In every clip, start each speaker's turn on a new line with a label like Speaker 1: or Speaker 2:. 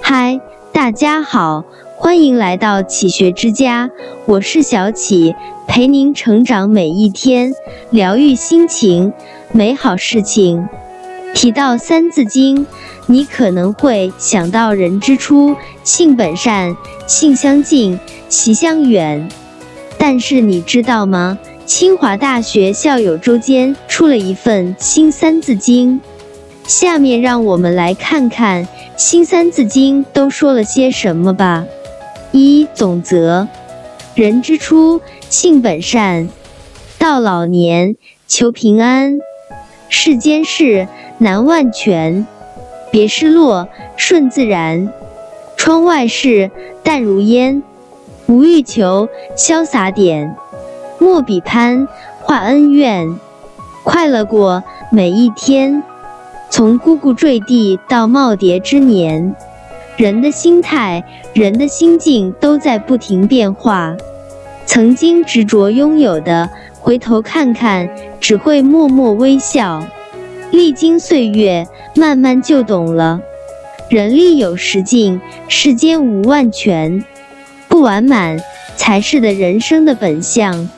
Speaker 1: 嗨，大家好，欢迎来到启学之家，我是小启，陪您成长每一天，疗愈心情，美好事情。提到《三字经》，你可能会想到人之初，性本善，性相近，习相远。但是你知道吗？清华大学校友周坚出了一份新《三字经》，下面让我们来看看。新三字经都说了些什么吧？一总则：人之初，性本善，到老年求平安。世间事难万全，别失落，顺自然。窗外事淡如烟，无欲求，潇洒点。莫比攀，化恩怨，快乐过每一天。从呱呱坠地到耄耋之年，人的心态、人的心境都在不停变化。曾经执着拥有的，回头看看，只会默默微笑。历经岁月，慢慢就懂了。人力有时尽，世间无万全，不完满才是的人生的本相。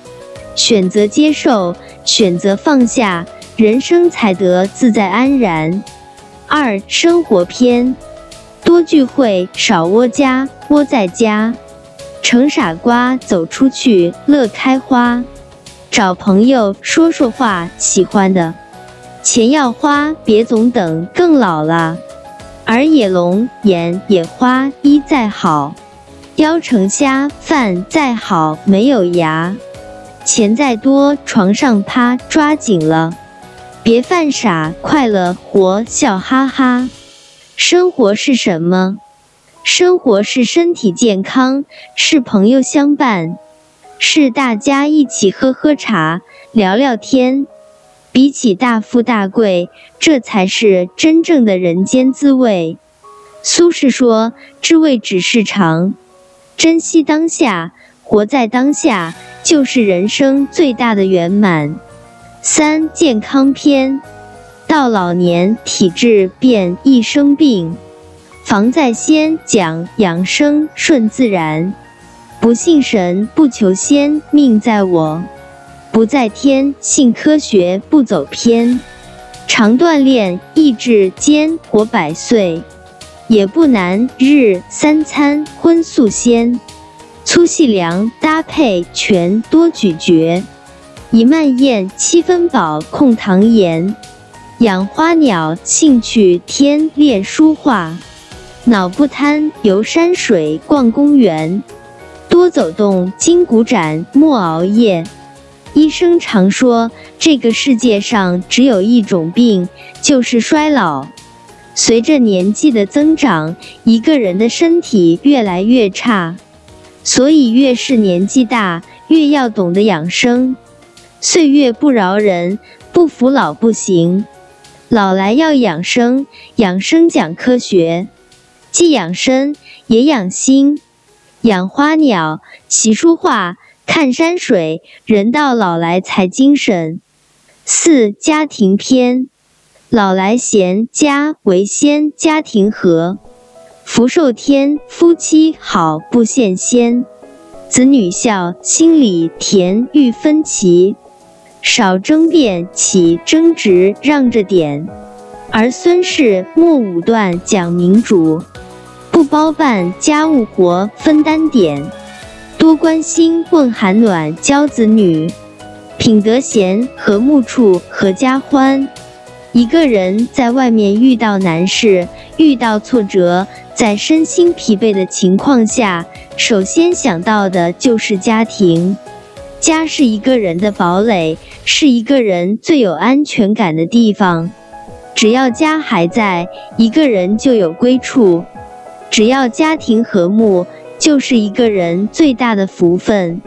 Speaker 1: 选择接受，选择放下。人生才得自在安然。二生活篇：多聚会，少窝家。窝在家，成傻瓜；走出去，乐开花。找朋友说说话，喜欢的。钱要花，别总等更老了。耳也聋，眼也花，衣再好，腰成虾，饭再好，没有牙。钱再多，床上趴，抓紧了。别犯傻，快乐活，笑哈哈。生活是什么？生活是身体健康，是朋友相伴，是大家一起喝喝茶，聊聊天。比起大富大贵，这才是真正的人间滋味。苏轼说：“知味只是常，珍惜当下，活在当下，就是人生最大的圆满。”三健康篇，到老年体质变易生病，防在先讲养生顺自然，不信神不求仙命在我，不在天信科学不走偏，常锻炼意志坚活百岁，也不难日三餐荤素鲜，粗细粮搭配全多咀嚼。以慢咽七分饱，控糖盐。养花鸟，兴趣天练书画。脑不贪游山水，逛公园。多走动，筋骨展，莫熬夜。医生常说，这个世界上只有一种病，就是衰老。随着年纪的增长，一个人的身体越来越差，所以越是年纪大，越要懂得养生。岁月不饶人，不服老不行。老来要养生，养生讲科学，既养生也养心。养花鸟，习书画，看山水，人到老来才精神。四家庭篇，老来贤，家为先，家庭和，福寿天，夫妻好不羡仙，子女孝，心里甜，欲分歧。少争辩，起争执，让着点；儿孙事莫武断，讲民主，不包办家务活，分担点；多关心，问寒暖，教子女；品德贤，和睦处，合家欢。一个人在外面遇到难事，遇到挫折，在身心疲惫的情况下，首先想到的就是家庭。家是一个人的堡垒，是一个人最有安全感的地方。只要家还在，一个人就有归处；只要家庭和睦，就是一个人最大的福分。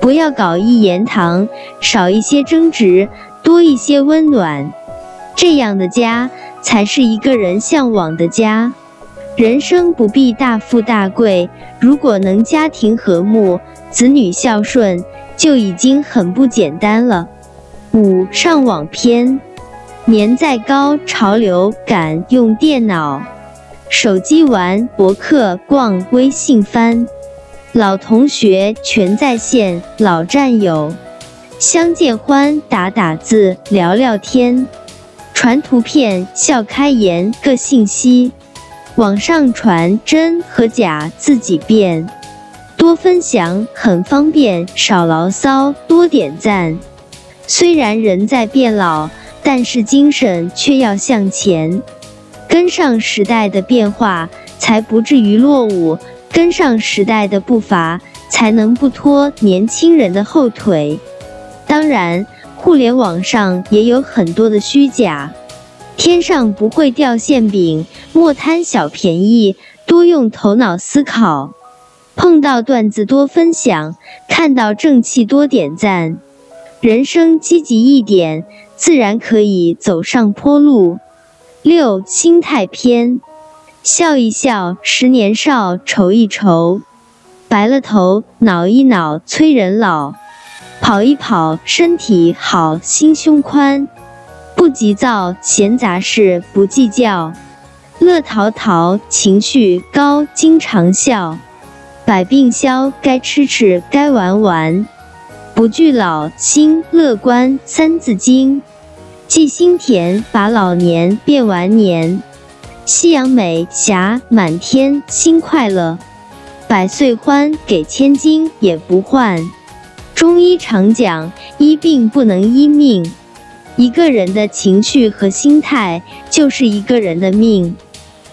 Speaker 1: 不要搞一言堂，少一些争执，多一些温暖，这样的家才是一个人向往的家。人生不必大富大贵，如果能家庭和睦，子女孝顺。就已经很不简单了。五上网篇，年再高潮流感用电脑、手机玩博客、逛微信翻，老同学全在线，老战友。相见欢，打打字聊聊天，传图片笑开颜个信息，网上传真和假自己变。多分享很方便，少牢骚，多点赞。虽然人在变老，但是精神却要向前，跟上时代的变化，才不至于落伍；跟上时代的步伐，才能不拖年轻人的后腿。当然，互联网上也有很多的虚假，天上不会掉馅饼，莫贪小便宜，多用头脑思考。碰到段子多分享，看到正气多点赞，人生积极一点，自然可以走上坡路。六心态篇，笑一笑，十年少；愁一愁，白了头；恼一恼，催人老；跑一跑，身体好，心胸宽。不急躁，闲杂事不计较；乐淘淘，情绪高，经常笑。百病消，该吃吃，该玩玩，不惧老，心乐观。三字经，记心田，把老年变完年。夕阳美霞满天，心快乐。百岁欢，给千金也不换。中医常讲，医病不能医命。一个人的情绪和心态，就是一个人的命。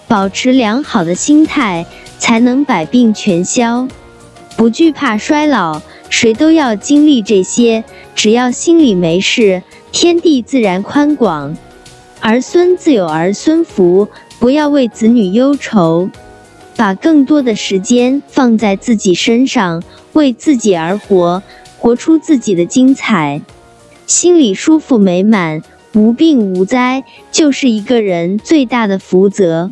Speaker 1: 保持良好的心态。才能百病全消，不惧怕衰老。谁都要经历这些，只要心里没事，天地自然宽广。儿孙自有儿孙福，不要为子女忧愁，把更多的时间放在自己身上，为自己而活，活出自己的精彩。心里舒服美满，无病无灾，就是一个人最大的福泽。